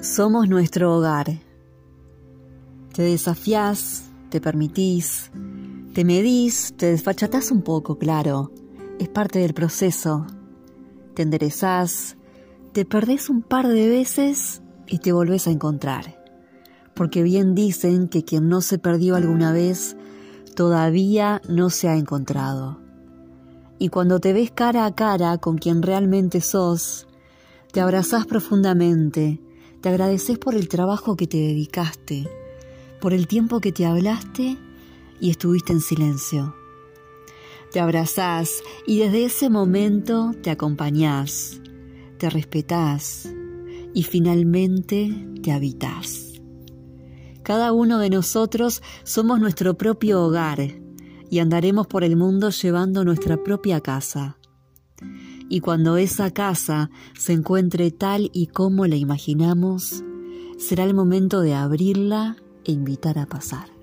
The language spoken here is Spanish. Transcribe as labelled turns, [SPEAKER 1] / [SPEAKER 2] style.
[SPEAKER 1] Somos nuestro hogar. Te desafías, te permitís, te medís, te desfachatás un poco, claro. Es parte del proceso. Te enderezás, te perdés un par de veces y te volvés a encontrar. Porque bien dicen que quien no se perdió alguna vez todavía no se ha encontrado. Y cuando te ves cara a cara con quien realmente sos, te abrazás profundamente, te agradeces por el trabajo que te dedicaste, por el tiempo que te hablaste y estuviste en silencio. Te abrazás y desde ese momento te acompañás, te respetás y finalmente te habitás. Cada uno de nosotros somos nuestro propio hogar y andaremos por el mundo llevando nuestra propia casa. Y cuando esa casa se encuentre tal y como la imaginamos, será el momento de abrirla e invitar a pasar.